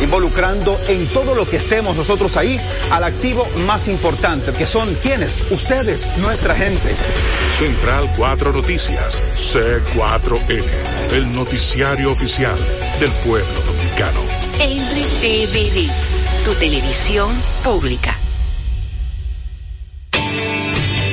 involucrando en todo lo que estemos nosotros ahí al activo más importante, que son quienes, ustedes, nuestra gente. Central 4 Noticias, C4N, el noticiario oficial del pueblo dominicano. RTVD, tu televisión pública.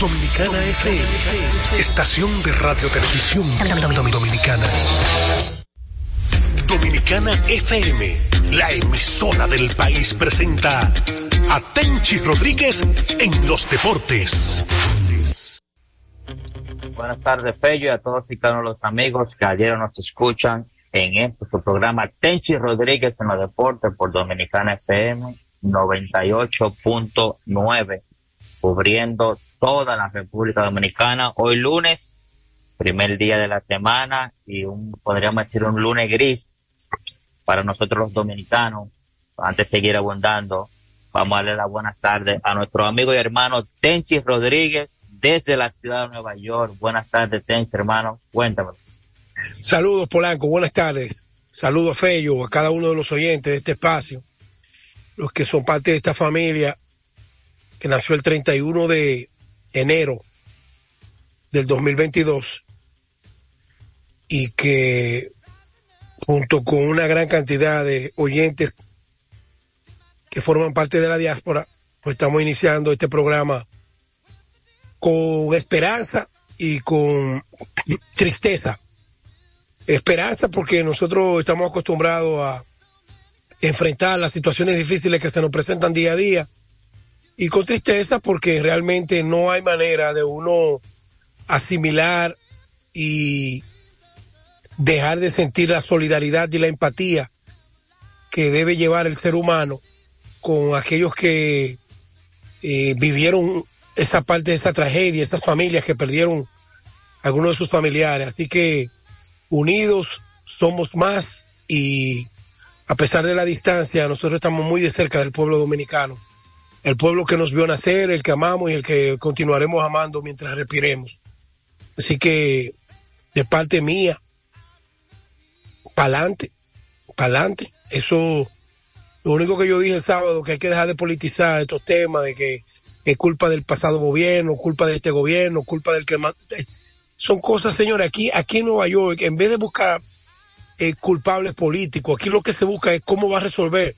Dominicana FM, estación de radio televisión dominicana. Dominicana FM, la emisora del país presenta a Tenchi Rodríguez en los deportes. Buenas tardes, Fello, y a todos y cada uno los amigos que ayer nos escuchan en este su programa Tenchi Rodríguez en los deportes por Dominicana FM 98.9, cubriendo toda la República Dominicana. Hoy lunes, primer día de la semana y un, podríamos decir un lunes gris para nosotros los dominicanos. Antes de seguir abundando, vamos a darle las buenas tardes a nuestro amigo y hermano Tenchi Rodríguez desde la ciudad de Nueva York. Buenas tardes, Tenchi, hermano. Cuéntame. Saludos, Polanco. Buenas tardes. Saludos, Fello, a cada uno de los oyentes de este espacio, los que son parte de esta familia que nació el 31 de enero del 2022 y que junto con una gran cantidad de oyentes que forman parte de la diáspora, pues estamos iniciando este programa con esperanza y con tristeza. Esperanza porque nosotros estamos acostumbrados a enfrentar las situaciones difíciles que se nos presentan día a día y con tristeza porque realmente no hay manera de uno asimilar y dejar de sentir la solidaridad y la empatía que debe llevar el ser humano con aquellos que eh, vivieron esa parte de esa tragedia, esas familias que perdieron algunos de sus familiares. Así que unidos somos más y a pesar de la distancia, nosotros estamos muy de cerca del pueblo dominicano, el pueblo que nos vio nacer, el que amamos y el que continuaremos amando mientras respiremos. Así que de parte mía, pa'lante, pa'lante. Eso, lo único que yo dije el sábado, que hay que dejar de politizar estos temas, de que es culpa del pasado gobierno, culpa de este gobierno, culpa del que más... Son cosas, señores, aquí, aquí en Nueva York, en vez de buscar eh, culpables políticos, aquí lo que se busca es cómo va a resolver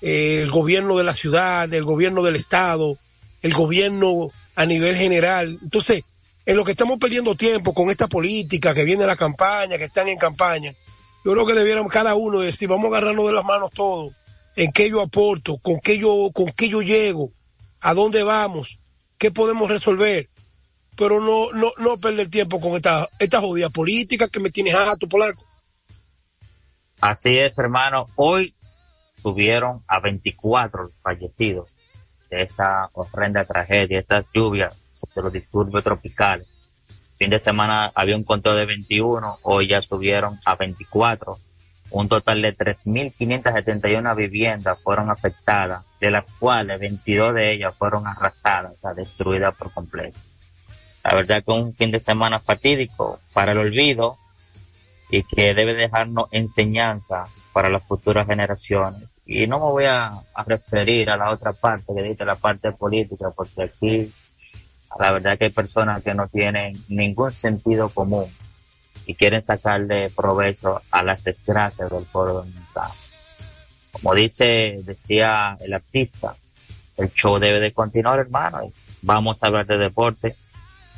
el gobierno de la ciudad, el gobierno del estado, el gobierno a nivel general. Entonces, en lo que estamos perdiendo tiempo con esta política que viene la campaña, que están en campaña, yo creo que debiéramos cada uno decir, vamos a agarrarnos de las manos todos, en qué yo aporto, con qué yo, con qué yo llego, a dónde vamos, qué podemos resolver, pero no, no, no perder tiempo con esta, esta jodida política que me tiene jato, polaco. Así es, hermano. Hoy subieron a 24 fallecidos de esta horrenda tragedia, estas lluvias de los disturbios tropicales. Fin de semana había un conteo de 21, hoy ya subieron a 24. Un total de 3.571 viviendas fueron afectadas, de las cuales 22 de ellas fueron arrasadas, o sea, destruidas por completo. La verdad que un fin de semana fatídico para el olvido y que debe dejarnos enseñanza para las futuras generaciones. Y no me voy a, referir a la otra parte, que dice la parte política, porque aquí la verdad que hay personas que no tienen ningún sentido común y quieren sacarle provecho a las desgracias del pueblo dominicano. Como dice, decía el artista, el show debe de continuar, hermano. Vamos a hablar de deporte.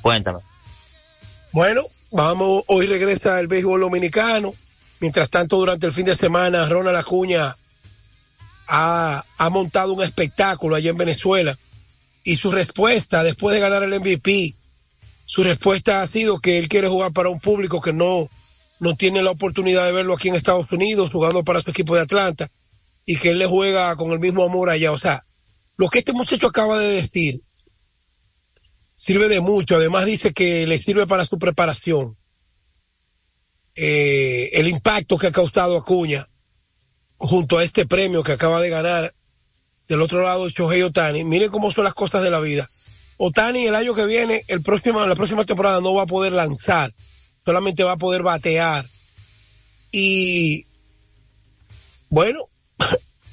Cuéntame. Bueno, vamos, hoy regresa el béisbol dominicano. Mientras tanto, durante el fin de semana, Ronald Acuña ha, ha montado un espectáculo allá en Venezuela. Y su respuesta, después de ganar el MVP, su respuesta ha sido que él quiere jugar para un público que no, no tiene la oportunidad de verlo aquí en Estados Unidos, jugando para su equipo de Atlanta, y que él le juega con el mismo amor allá. O sea, lo que este muchacho acaba de decir sirve de mucho. Además dice que le sirve para su preparación. Eh, el impacto que ha causado Acuña junto a este premio que acaba de ganar del otro lado Shohei Otani. Miren cómo son las cosas de la vida. Otani el año que viene, el próximo, la próxima temporada no va a poder lanzar, solamente va a poder batear. Y bueno,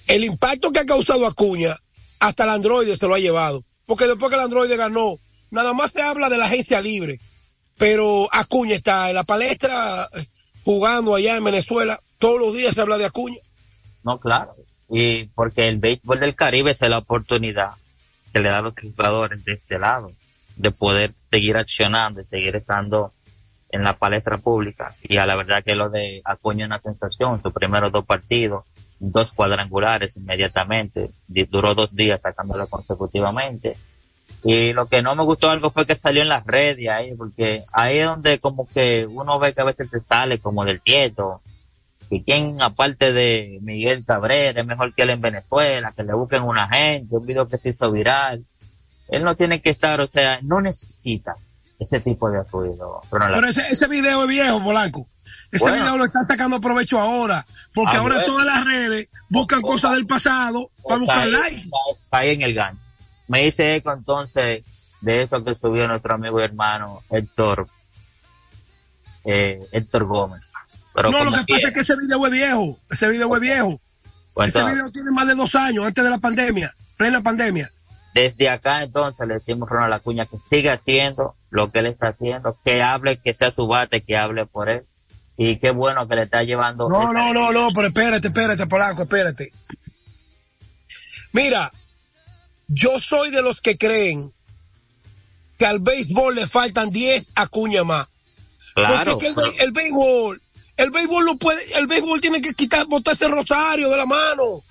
el impacto que ha causado Acuña, hasta el androide se lo ha llevado. Porque después que el androide ganó, nada más se habla de la agencia libre. Pero Acuña está en la palestra jugando allá en Venezuela. Todos los días se habla de Acuña. No, claro. Y porque el béisbol del Caribe es la oportunidad que le da a los jugadores de este lado de poder seguir accionando, y seguir estando en la palestra pública. Y a la verdad que lo de Acuña es una sensación, sus primeros dos partidos, dos cuadrangulares inmediatamente, duró dos días sacándolo consecutivamente. Y lo que no me gustó algo fue que salió en las redes ahí, porque ahí es donde como que uno ve que a veces se sale como del tieto, y quien aparte de Miguel Cabrera es mejor que él en Venezuela, que le busquen una gente, un video que se hizo viral. Él no tiene que estar, o sea, no necesita ese tipo de ruido. Pero, ese, ese video es viejo, Polanco. Ese video lo está sacando provecho ahora, porque ah, ahora todas las redes buscan cosas del pasado para buscar likes. Ahí en el gancho. Me dice eco entonces de eso que subió nuestro amigo y hermano Héctor, eh, Héctor Gómez no, lo que pasa es que ese video es viejo. Ese video es viejo. Pues ese video tiene más de dos años antes de la pandemia, plena pandemia. Desde acá entonces le decimos a Ronald Acuña que siga haciendo lo que él está haciendo, que hable, que sea su bate, que hable por él. Y qué bueno que le está llevando. No, no, no, no, pero espérate, espérate, Polanco, espérate. Mira, yo soy de los que creen que al béisbol le faltan 10 acuñas más. Claro. Porque el béisbol el béisbol no puede, el béisbol tiene que quitar, botar ese rosario de la mano.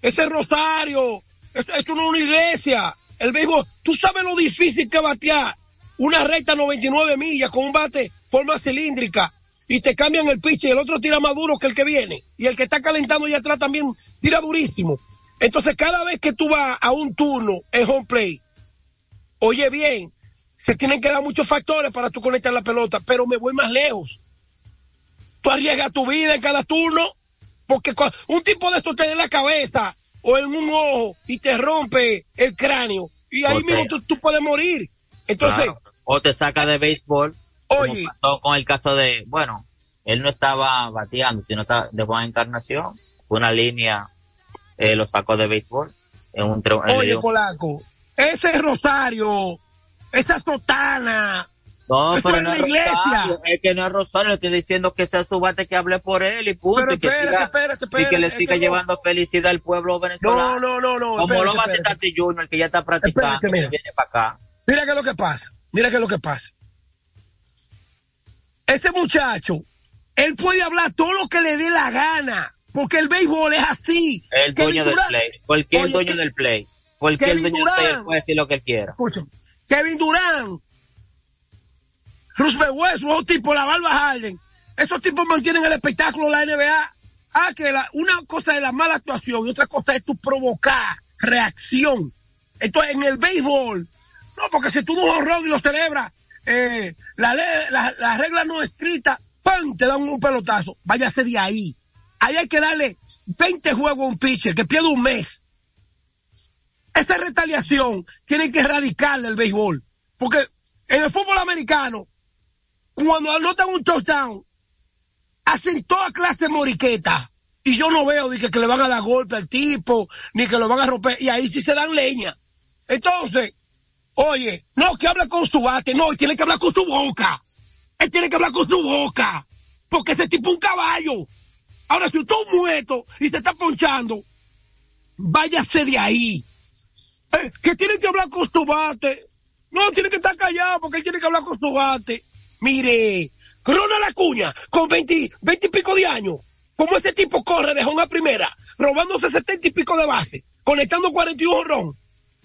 Ese rosario. Esto, no es una iglesia. El béisbol, tú sabes lo difícil que batear una recta 99 millas con un bate forma cilíndrica y te cambian el pitch y el otro tira más duro que el que viene. Y el que está calentando allá atrás también tira durísimo. Entonces cada vez que tú vas a un turno en home play, oye bien, se tienen que dar muchos factores para tú conectar la pelota, pero me voy más lejos tú arriesgas tu vida en cada turno, porque un tipo de esto te da en la cabeza o en un ojo y te rompe el cráneo y ahí mismo tú, puedes morir. Entonces, o te saca de béisbol. Oye, pasó con el caso de, bueno, él no estaba bateando, sino estaba de buena encarnación, una línea eh, lo sacó de béisbol. En un, Oye, Polaco, ese Rosario, esa sotana, no, pero no es iglesia. es que no es Rosario, le estoy diciendo que sea su bate que hable por él y punto. Pero espérate, y que espérate, espérate, Y que le siga llevando felicidad al pueblo venezolano. No, no, no, no. Como lo va a hacer Tati Junior, que ya está practicando, que viene para acá. Mira qué es lo que pasa, mira qué es lo que pasa. Este muchacho, él puede hablar todo lo que le dé la gana, porque el béisbol es así. El dueño del play, cualquier dueño del play, cualquier dueño del play puede decir lo que quiera. Escucha, Kevin Durán Roosevelt Westbrook, tipo la Barba Harden, esos tipos mantienen el espectáculo de la NBA. Ah, que una cosa es la mala actuación y otra cosa es tu provocar reacción. Entonces, en el béisbol, no, porque si tú no un y lo celebras, eh, la, la, la, regla no escrita, ¡pam! te dan un pelotazo. Váyase de ahí. Ahí hay que darle 20 juegos a un pitcher que pierde un mes. Esta retaliación tiene que erradicarle el béisbol. Porque en el fútbol americano, cuando anotan un touchdown, hacen toda clase de moriqueta. Y yo no veo ni que, le van a dar golpe al tipo, ni que lo van a romper. Y ahí sí se dan leña. Entonces, oye, no que habla con su bate, no, él tiene que hablar con su boca. Él tiene que hablar con su boca. Porque ese tipo es un caballo. Ahora, si usted es muerto y se está ponchando, váyase de ahí. eh, que tiene que hablar con su bate. No, tiene que estar callado porque él tiene que hablar con su bate. Mire, la cuña con 20, 20 y pico de años. Como ese tipo corre de una primera, robándose 70 y pico de base, conectando 41 ron,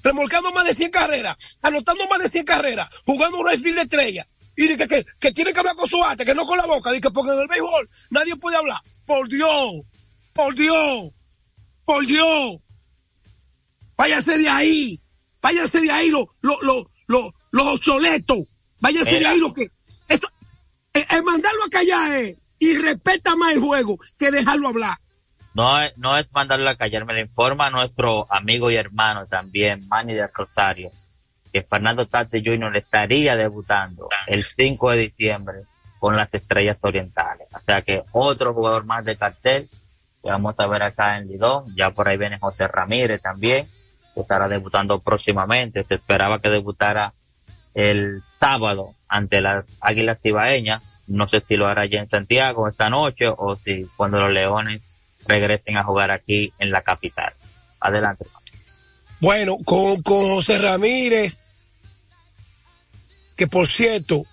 remolcando más de 100 carreras, anotando más de 100 carreras, jugando un rifle de estrella. Y dice que, que tiene que hablar con su bate, que no con la boca. Dice porque en el béisbol nadie puede hablar. Por Dios, por Dios, por Dios. Váyase de ahí. Váyase de ahí los lo, lo, lo, los obsoletos. Váyase de ahí lo que... Esto, es, mandarlo a callar eh, y respeta más el juego que dejarlo hablar. No no es mandarlo a callar, me lo informa nuestro amigo y hermano también, Manny de Rosario, que Fernando Tate Jr. estaría debutando el 5 de diciembre con las Estrellas Orientales. O sea que otro jugador más de cartel que vamos a ver acá en Lidón. Ya por ahí viene José Ramírez también, que estará debutando próximamente. Se esperaba que debutara el sábado ante las Águilas Cibaeñas. No sé si lo hará ya en Santiago esta noche o si cuando los Leones regresen a jugar aquí en la capital. Adelante. Bueno, con, José Ramírez, que por cierto,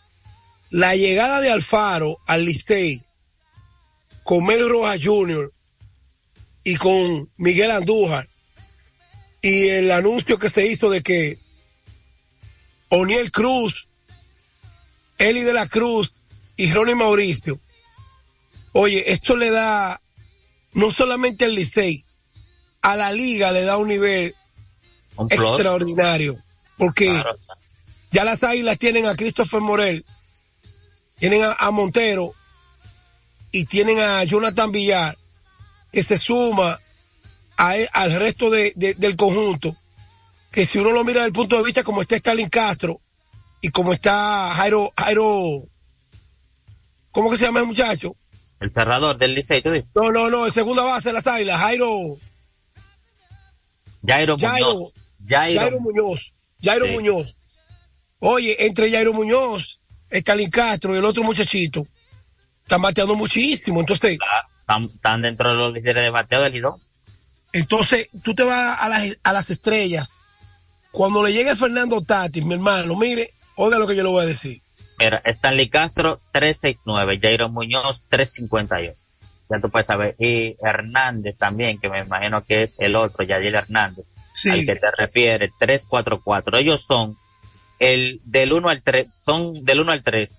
la llegada de Alfaro al Licey con Mel Rojas Jr. y con Miguel Andújar y el anuncio que se hizo de que Oniel Cruz, Eli de la Cruz y Ronnie Mauricio. Oye, esto le da no solamente al Licey, a la liga le da un nivel extraordinario. Porque ya las águilas tienen a Christopher Morel, tienen a, Montero y tienen a Jonathan Villar, que se suma e, al resto del conjunto que si uno lo mira desde el punto de vista como está Stalin Castro y como está Jairo, Jairo, ¿cómo que se llama el muchacho? El cerrador del Licey, No, no, no, el segunda base de las águilas, Jairo. Jairo, Jairo Muñoz. Jairo, Muñoz. Jairo Muñoz. Oye, entre Jairo Muñoz, Stalin Castro y el otro muchachito, están bateando muchísimo, entonces. Están, dentro de los líderes de bateo del Lidón. Entonces, tú te vas a las, a las estrellas cuando le llegue Fernando Tati, mi hermano, mire, oiga lo que yo le voy a decir. Mira, Stanley Castro 369, Jairo Muñoz 358. Ya tú puedes saber. Y Hernández también, que me imagino que es el otro, Yadiel Hernández, al que te refiere, 344. Ellos son el del 1 al 3, son del 1 al 3,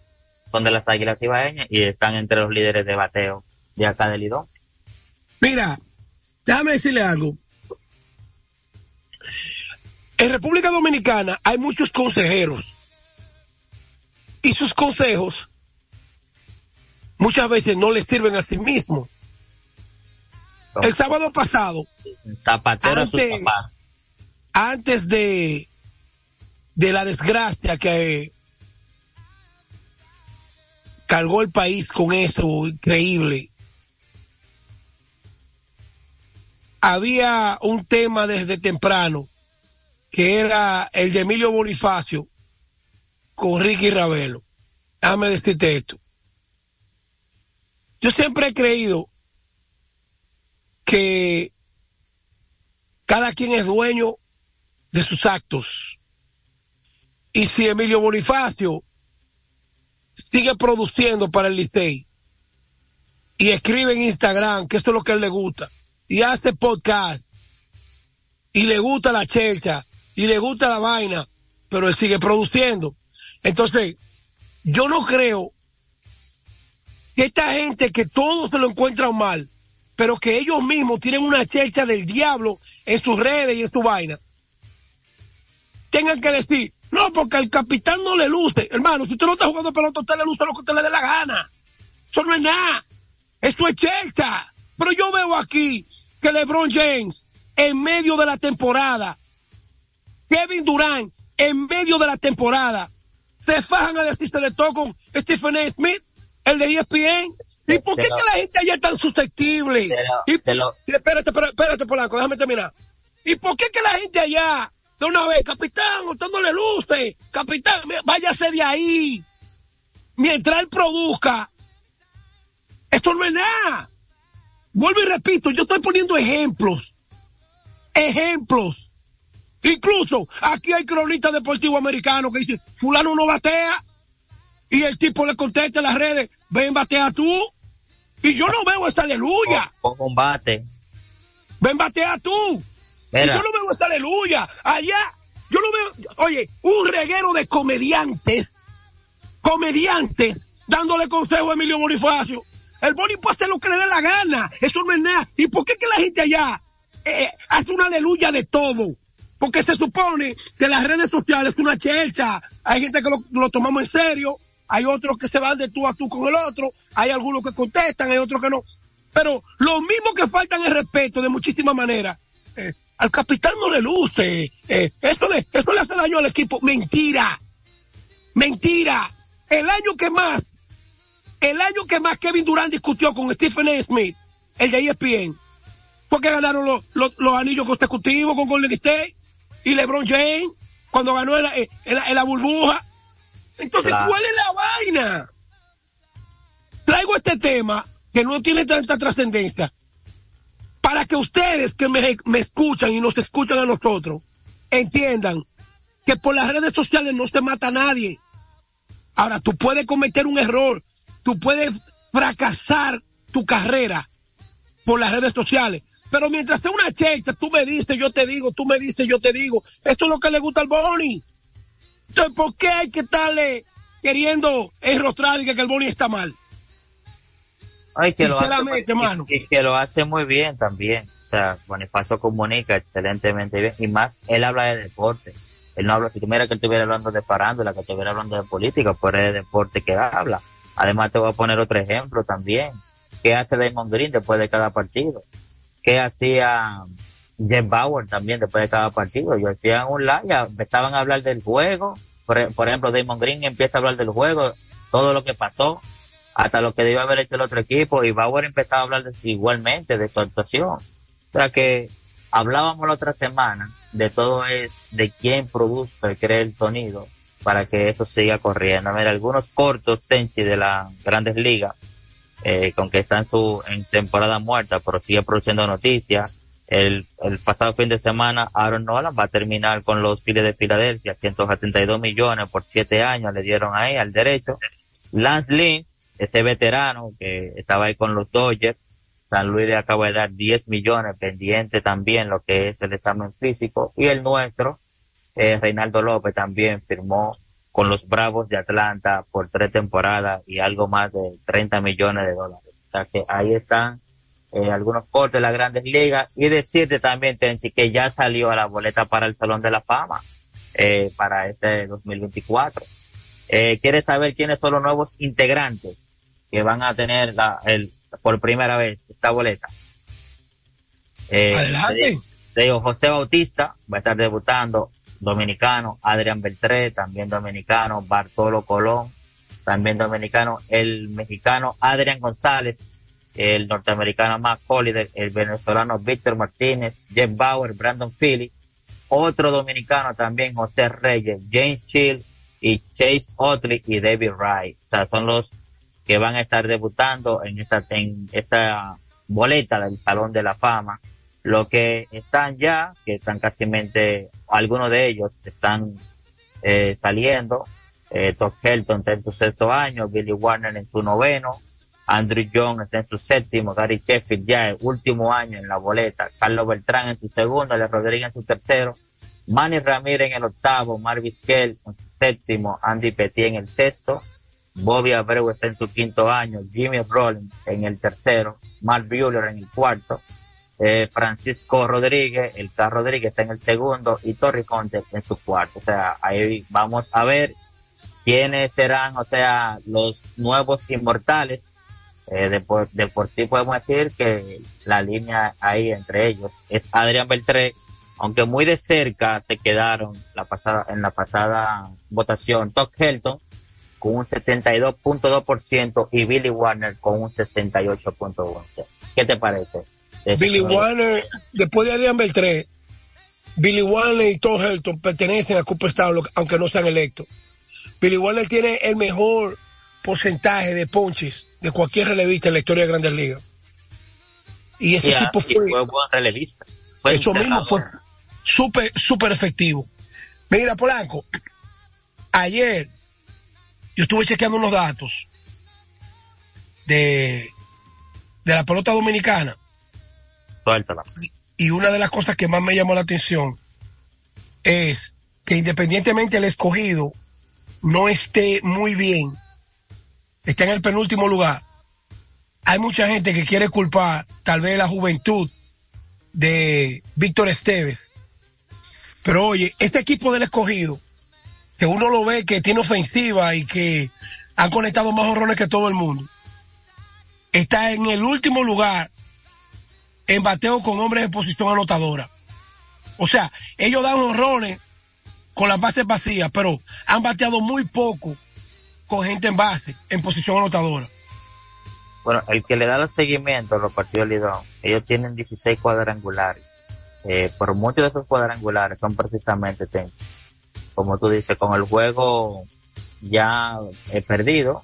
son de las Águilas Ibaeñas y están entre los líderes de bateo de acá del Lidón. Mira, déjame decirle algo. En República Dominicana hay muchos consejeros. Y sus consejos muchas veces no les sirven a sí mismos. El sábado pasado, antes, antes de, de la desgracia que cargó el país con eso increíble, había un tema desde temprano que era el de Emilio Bonifacio con Ricky Ravelo. Déjame decirte esto. Yo siempre he creído que cada quien es dueño de sus actos. Y si Emilio Bonifacio sigue produciendo para el Licey y escribe en Instagram que eso es lo que a él le gusta y hace podcast y le gusta la chelcha y le gusta la vaina, pero él sigue produciendo. Entonces, yo no creo que esta gente que todos se lo encuentran mal, pero que ellos mismos tienen una checha del diablo en sus redes y en su vaina, tengan que decir, no, porque al capitán no le luce. Hermano, si usted no está jugando pelota, usted le luce lo que usted le dé la gana. Eso no es nada. Eso es checha. Pero yo veo aquí que LeBron James, en medio de la temporada, Kevin Durant, en medio de la temporada, se fajan a decirse de todo con Stephen A. Smith, el de ESPN. ¿Y por qué que la gente allá es tan susceptible? y, Espérate, espérate, Polanco, déjame terminar. ¿Y por qué que la gente allá, de una vez, capitán, usted no le luce, capitán, váyase de ahí. Mientras él produzca, esto no es nada. Vuelvo y repito, yo estoy poniendo ejemplos. Ejemplos Incluso aquí hay cronistas deportivos americanos que dicen, fulano no batea. Y el tipo le contesta en las redes, ven batea tú. Y yo no veo esta aleluya. Con un bate. Ven batea tú. Y yo no veo esta aleluya. Allá, yo no veo, oye, un reguero de comediantes, comediantes, dándole consejo a Emilio Bonifacio. El Boni puede hacer lo que le dé la gana. Eso no es nada. ¿Y por qué que la gente allá eh, hace una aleluya de todo? Porque se supone que las redes sociales es una chelcha. Hay gente que lo, tomamos en serio. Hay otros que se van de tú a tú con el otro. Hay algunos que contestan, hay otros que no. Pero lo mismo que faltan el respeto de muchísimas maneras. Eh, al capitán no le luce. Eh, esto, de, esto le hace daño al equipo. Mentira. Mentira. El año que más, el año que más Kevin Durant discutió con Stephen A. Smith, el de ESPN, fue que ganaron los, los, los anillos consecutivos con Golden State y LeBron James cuando ganó en la, burbuja. Entonces, ¿cuál es la vaina? Traigo este tema que no tiene tanta trascendencia para que ustedes que me, me escuchan y nos escuchan a nosotros entiendan que por las redes sociales no se mata a nadie. Ahora, tú puedes cometer un error, tú puedes fracasar tu carrera por las redes sociales, pero mientras sea una checha, tú me dices, yo te digo, tú me dices, yo te digo. Esto es lo que le gusta al Boni. Entonces, ¿por qué hay que estarle queriendo enrostrar y que el Boni está mal? Ay, que lo, hace, y, que lo hace muy bien también. O sea, Bonifacio comunica excelentemente bien. Y más, él habla de deporte. Él no habla, si tuviera que estuviera hablando de farándula, que estuviera hablando de política, pues es de deporte que habla. Además, te voy a poner otro ejemplo también. ¿Qué hace Damon Green después de cada partido? Que hacía Jeff Bauer también después de cada partido. Yo hacía un live, empezaban a hablar del juego. Por, ejemplo, Damon Green empieza a hablar del juego, todo lo que pasó, hasta lo que debió haber hecho el otro equipo, y Bauer empezaba a hablar igualmente de su actuación. O sea que hablábamos la otra semana de todo es de quién produce y crea el sonido para que eso siga corriendo. A ver, algunos cortos, Tenchi, de las grandes ligas, eh, con que está en su en temporada muerta, pero sigue produciendo noticias. El, el pasado fin de semana, Aaron Nolan va a terminar con los Phillies de Filadelfia, 172 millones por siete años le dieron ahí al derecho. Lance Lynn, ese veterano que estaba ahí con los Dodgers, San Luis le acaba de dar 10 millones, pendiente también lo que es el examen físico. Y el nuestro, eh, Reinaldo López también firmó con los Bravos de Atlanta por tres temporadas y algo más de 30 millones de dólares. O sea que ahí están eh, algunos cortes de las grandes ligas y decirte también, Tenchi, que ya salió a la boleta para el Salón de la Fama eh, para este 2024. Eh, ¿Quieres saber quiénes son los nuevos integrantes que van a tener la, el, por primera vez esta boleta? Eh, Adelante. digo, José Bautista va a estar debutando dominicano, Adrián Beltré, también dominicano, Bartolo Colón, también dominicano, el mexicano Adrián González, el norteamericano Matt Holiday, el venezolano Víctor Martínez, Jeff Bauer, Brandon Philly, otro dominicano también, José Reyes, James Chill y Chase Otley y David Wright. O sea, son los que van a estar debutando en esta boleta del Salón de la Fama. Lo que están ya, que están casi algunos de ellos están eh, saliendo. Eh, Todd Helton está en su sexto año, Billy Warner en su noveno, Andrew Jones está en su séptimo, Gary Sheffield ya en último año en la boleta, Carlos Beltrán en su segundo, Ale Rodríguez en su tercero, Manny Ramírez en el octavo, Marvis Kell en su séptimo, Andy Petit en el sexto, Bobby Abreu está en su quinto año, Jimmy Rollins en el tercero, Mark Bueller en el cuarto, eh, Francisco Rodríguez, el K. Rodríguez está en el segundo y Torri Conte en su cuarto. O sea, ahí vamos a ver quiénes serán, o sea, los nuevos inmortales. Eh, de, por, de por sí podemos decir que la línea ahí entre ellos es Adrián Beltré, aunque muy de cerca se quedaron la pasada, en la pasada votación Todd Helton con un 72.2% y Billy Warner con un 68.1%. ¿Qué te parece? Billy Warner, después de Adrian Beltré, Billy Warner y Tom Helton pertenecen a Cooper aunque no sean electos. Billy Warner tiene el mejor porcentaje de ponches de cualquier relevista en la historia de Grandes Ligas. Y ese tipo fue. fue buen relevista. eso mismo fue. súper, súper efectivo. Mira, Polanco, ayer yo estuve chequeando unos datos de, de la pelota dominicana. Y una de las cosas que más me llamó la atención es que independientemente el escogido no esté muy bien, está en el penúltimo lugar, hay mucha gente que quiere culpar tal vez la juventud de Víctor Esteves. Pero oye, este equipo del escogido, que uno lo ve que tiene ofensiva y que han conectado más horrones que todo el mundo, está en el último lugar en bateo con hombres en posición anotadora. O sea, ellos dan horrones con las bases vacías, pero han bateado muy poco con gente en base, en posición anotadora. Bueno, el que le da el seguimiento a los partidos de Lidón, ellos tienen 16 cuadrangulares. Eh, por muchos de esos cuadrangulares son precisamente, como tú dices, con el juego ya eh, perdido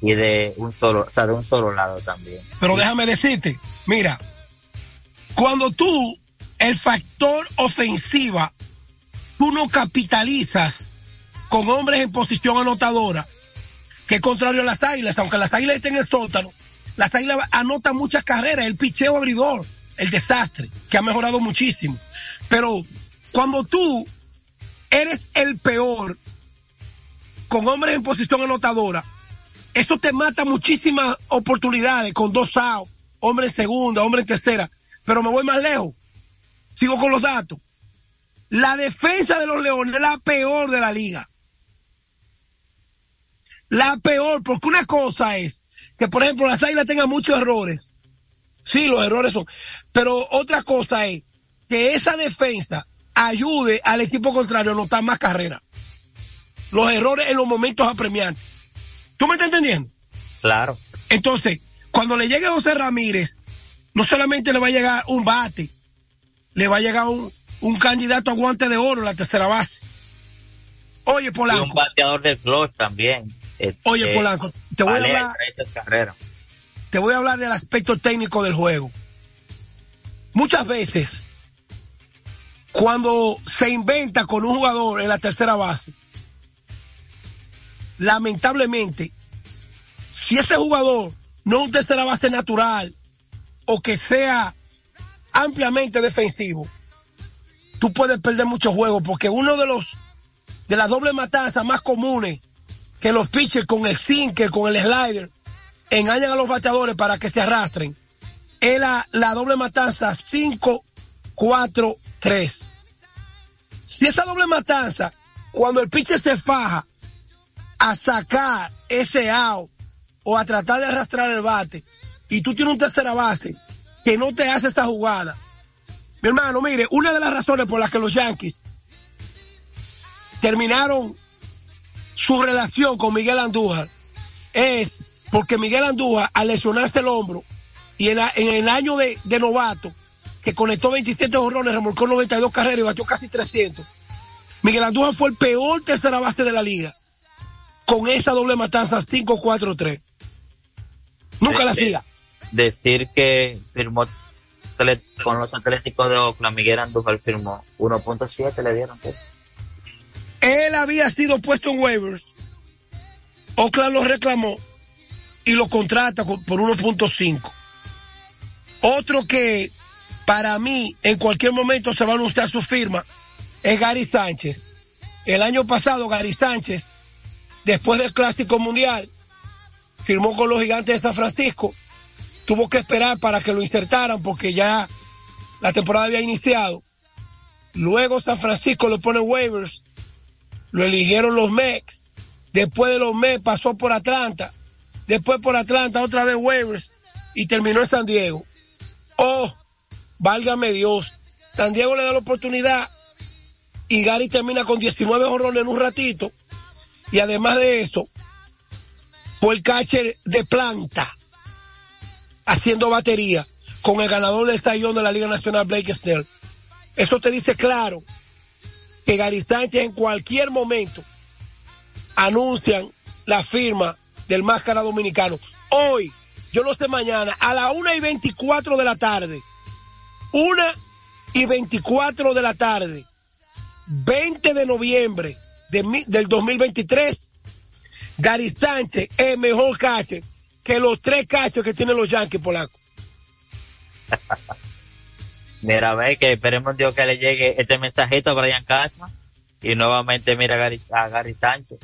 y de un solo, o sea, de un solo lado también. Pero déjame decirte, mira, cuando tú, el factor ofensiva, tú no capitalizas con hombres en posición anotadora, que es contrario a las águilas, aunque las águilas estén en el sótano, las águilas anotan muchas carreras, el picheo abridor, el desastre, que ha mejorado muchísimo. Pero cuando tú eres el peor con hombres en posición anotadora, eso te mata muchísimas oportunidades con dos outs, hombre en segunda, hombre en tercera. Pero me voy más lejos. Sigo con los datos. La defensa de los Leones es la peor de la liga. La peor, porque una cosa es que por ejemplo las águilas tengan muchos errores. Sí, los errores son. Pero otra cosa es que esa defensa ayude al equipo contrario a notar más carrera. Los errores en los momentos apremiantes. ¿Tú me estás entendiendo? Claro. Entonces, cuando le llegue a José Ramírez, no solamente le va a llegar un bate, le va a llegar un, un candidato a guante de oro en la tercera base. Oye, Polanco. Y un bateador de flor también. Oye, Polanco, te voy a hablar. Te voy a hablar del aspecto técnico del juego. Muchas veces, cuando se inventa con un jugador en la tercera base, lamentablemente, si ese jugador no es un tercera base natural o que sea ampliamente defensivo, tú puedes perder muchos juegos porque uno de los de las dobles matanzas más comunes que los pitchers con el sinker, con el slider, engañan a los bateadores para que se arrastren, es la, la doble matanza 5-4-3. Si esa doble matanza, cuando el pitcher se faja a sacar ese out o a tratar de arrastrar el bate, y tú tienes un tercera base que no te hace esta jugada, mi hermano, mire, una de las razones por las que los Yankees terminaron su relación con Miguel Andújar es porque Miguel Andújar, al lesionarse el hombro, y en, el año de, novato, que conectó 27 jorrones, remolcó 92 carreras y batió casi 300, Miguel Andújar fue el peor tercera base de la liga, con esa doble matanza 5-4-3. Nunca la hacía. Decir que firmó con los Atléticos de Oakland, Miguel Andújar firmó 1.7, le dieron. Él había sido puesto en waivers. Oakland lo reclamó y lo contrata por 1.5. Otro que para mí en cualquier momento se va a anunciar su firma es Gary Sánchez. El año pasado Gary Sánchez, después del Clásico Mundial, firmó con los Gigantes de San Francisco. Tuvo que esperar para que lo insertaran porque ya la temporada había iniciado. Luego San Francisco le pone waivers lo eligieron los Mex. Después de los Mex pasó por Atlanta. Después por Atlanta otra vez waivers y terminó en San Diego. Oh, válgame Dios. San Diego le da la oportunidad y Gary termina con 19 horrones en un ratito. Y además de eso, fue el catcher de planta haciendo batería con el ganador del estallón de la Liga Nacional, Blake Snell. Eso te dice claro que Gary Sánchez en cualquier momento anuncian la firma del máscara dominicano. Hoy, yo no sé mañana, a la una y veinticuatro de la tarde, una y 24 de la tarde, 20 de noviembre de, del 2023, Gary Sánchez es mejor catcher que los tres cachos que tienen los Yankees polacos. Mira, ve que esperemos Dios que le llegue este mensajito a Brian Cashman y nuevamente mira a Gary, a Gary Sánchez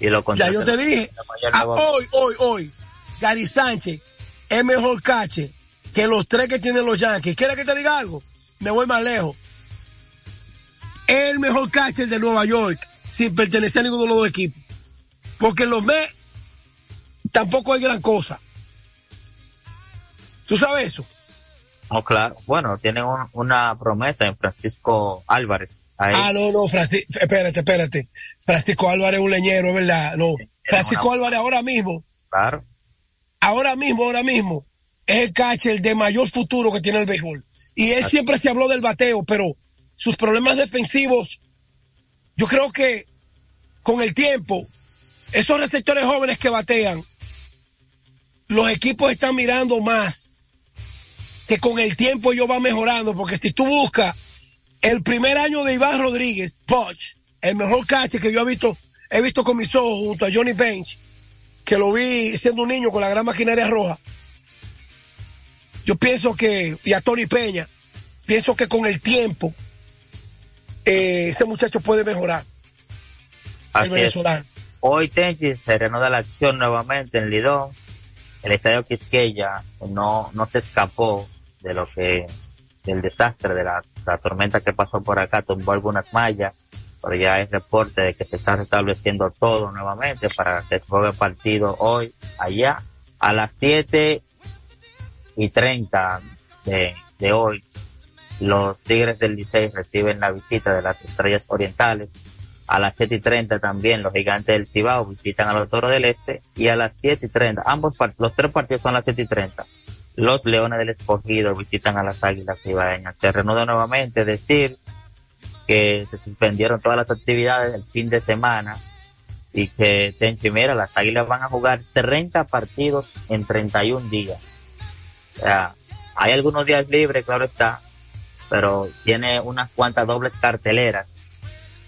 y lo Ya yo te dije, ah, hoy, hoy, hoy, Gary Sánchez es mejor catcher que los tres que tienen los Yankees. ¿Quieres que te diga algo? Me voy más lejos. Es el mejor catcher de Nueva York sin pertenecer a ninguno de los dos equipos. Porque los Mets tampoco hay gran cosa. ¿Tú sabes eso? No, claro. Bueno, tienen una promesa en Francisco Álvarez. Ah, no, no, Francisco, espérate, espérate. Francisco Álvarez es un leñero, es verdad. No, Francisco Álvarez ahora mismo. Claro. Ahora mismo, ahora mismo, es el catcher de mayor futuro que tiene el béisbol. Y él siempre se habló del bateo, pero sus problemas defensivos, yo creo que con el tiempo, esos receptores jóvenes que batean, los equipos están mirando más que con el tiempo ellos van mejorando, porque si tú buscas el primer año de Iván Rodríguez, Poch, el mejor catcher que yo he visto, he visto con mis ojos junto a Johnny Bench, que lo vi siendo un niño con la gran maquinaria roja. Yo pienso que, y a Tony Peña, pienso que con el tiempo, eh, ese muchacho puede mejorar. el venezolano. Hoy Tenchi se reanuda la acción nuevamente en Lidón. El estadio Quisqueya no, no se escapó de lo que, del desastre de la, tormenta que pasó por acá, tumbó algunas mallas, pero ya hay reporte de que se está restableciendo todo nuevamente para que se juegue partido hoy, allá, a las 7 y 30 de, de hoy. Los Tigres del Licey reciben la visita de las Estrellas Orientales a las 7 y 30 también los gigantes del Cibao visitan a los toros del Este. Y a las 7 y 30, ambos los tres partidos son a las 7 y 30. Los leones del escogido visitan a las águilas cibaeñas. Se reanuda nuevamente decir que se suspendieron todas las actividades del fin de semana y que Tenchi, mira, las águilas van a jugar 30 partidos en 31 días. O sea, hay algunos días libres, claro está, pero tiene unas cuantas dobles carteleras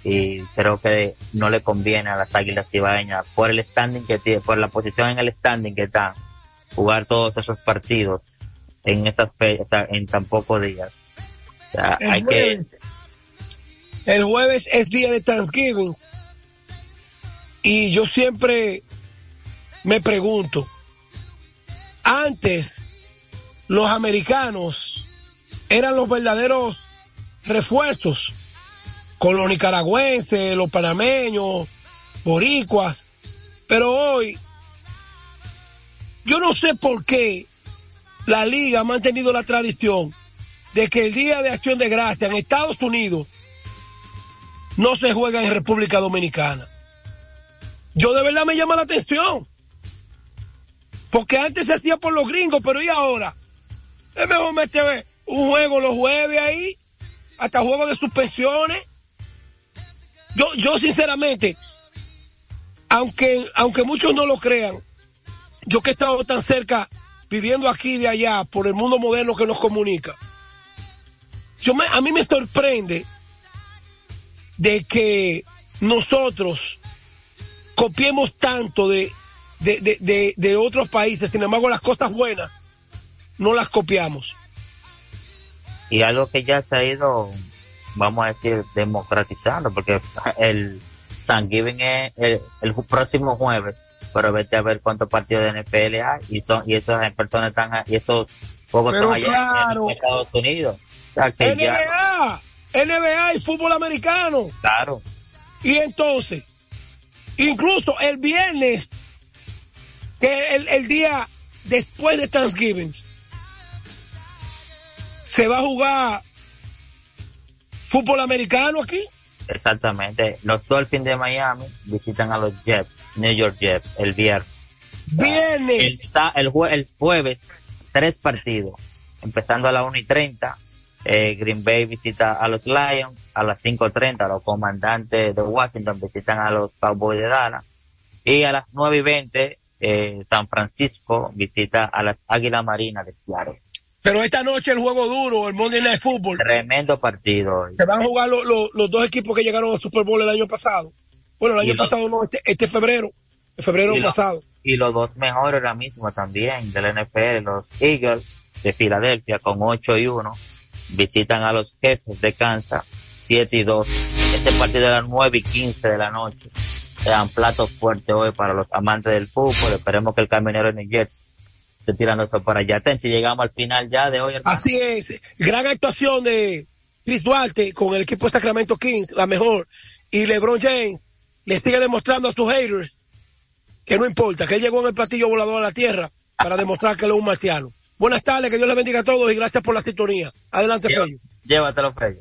y creo que no le conviene a las Águilas Ibaeñas por el standing que tiene, por la posición en el standing que está, jugar todos esos partidos en esas en tan pocos días. hay jueves, que el jueves es día de Thanksgiving. Y yo siempre me pregunto, antes los americanos eran los verdaderos refuerzos con los nicaragüenses, los panameños, boricuas. Pero hoy, yo no sé por qué la liga ha mantenido la tradición de que el Día de Acción de Gracia en Estados Unidos no se juega en República Dominicana. Yo de verdad me llama la atención. Porque antes se hacía por los gringos, pero ¿y ahora? Es mejor meter un juego los jueves ahí, hasta juegos de suspensiones yo, yo sinceramente, aunque, aunque muchos no lo crean, yo que he estado tan cerca, viviendo aquí y de allá, por el mundo moderno que nos comunica, yo me, a mí me sorprende de que nosotros copiemos tanto de, de, de, de, otros países, sin embargo las cosas buenas no las copiamos. Y algo que ya se ha ido vamos a decir, democratizando, porque el Thanksgiving es el, próximo jueves, pero vete a ver cuántos partidos de NFL hay y son y esas personas están y esos juegos son allá en Estados Unidos. NBA, NBA y fútbol americano. Claro. Y entonces, incluso el viernes, que el, el día después de Thanksgiving, se va a jugar fútbol americano aquí. Exactamente. Los Dolphins de Miami visitan a los Jets, New York Jets, el viernes. Viernes. El, el, jueves, tres partidos. Empezando a las 1 y 30. Eh, Green Bay visita a los Lions. A las 5.30 los comandantes de Washington visitan a los Cowboys de Dallas. Y a las 9 y 20 eh, San Francisco visita a las Águilas Marinas de Seattle. Pero esta noche el juego duro, el Monday Night Football. Tremendo partido. Se van a jugar los dos equipos que llegaron al Super Bowl el año pasado. Bueno, el año pasado no, este, este febrero. El febrero pasado. y los dos mejores ahora mismo también del NFL, los Eagles de Filadelfia con 8 y 1, visitan a los jefes de Kansas 7 y 2. Este partido de las 9 y 15 de la noche. Sean platos fuertes hoy para los amantes del fútbol. Esperemos que el camionero de New Jersey esto para allá. si llegamos al final ya de hoy. Así es. Gran actuación de Chris Duarte con el equipo de Sacramento Kings, la mejor. Y LeBron James le sigue demostrando a sus haters que no importa, que él llegó en el platillo volador a la Tierra para demostrar que él es un marciano. Buenas tardes, que Dios les bendiga a todos y gracias por la sintonía. Adelante, Fello. Llévatelo, Fello.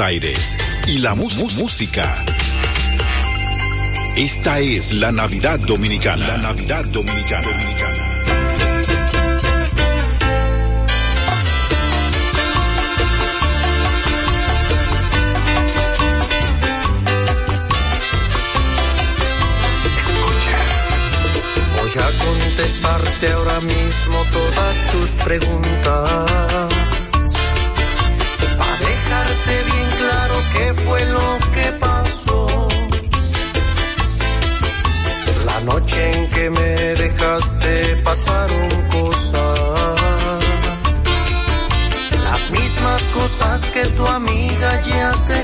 Aires y la música. Esta es la Navidad Dominicana. La Navidad Dominicana. Escucha. Voy a contestarte ahora mismo todas tus preguntas bien claro qué fue lo que pasó. La noche en que me dejaste pasaron cosas. Las mismas cosas que tu amiga ya te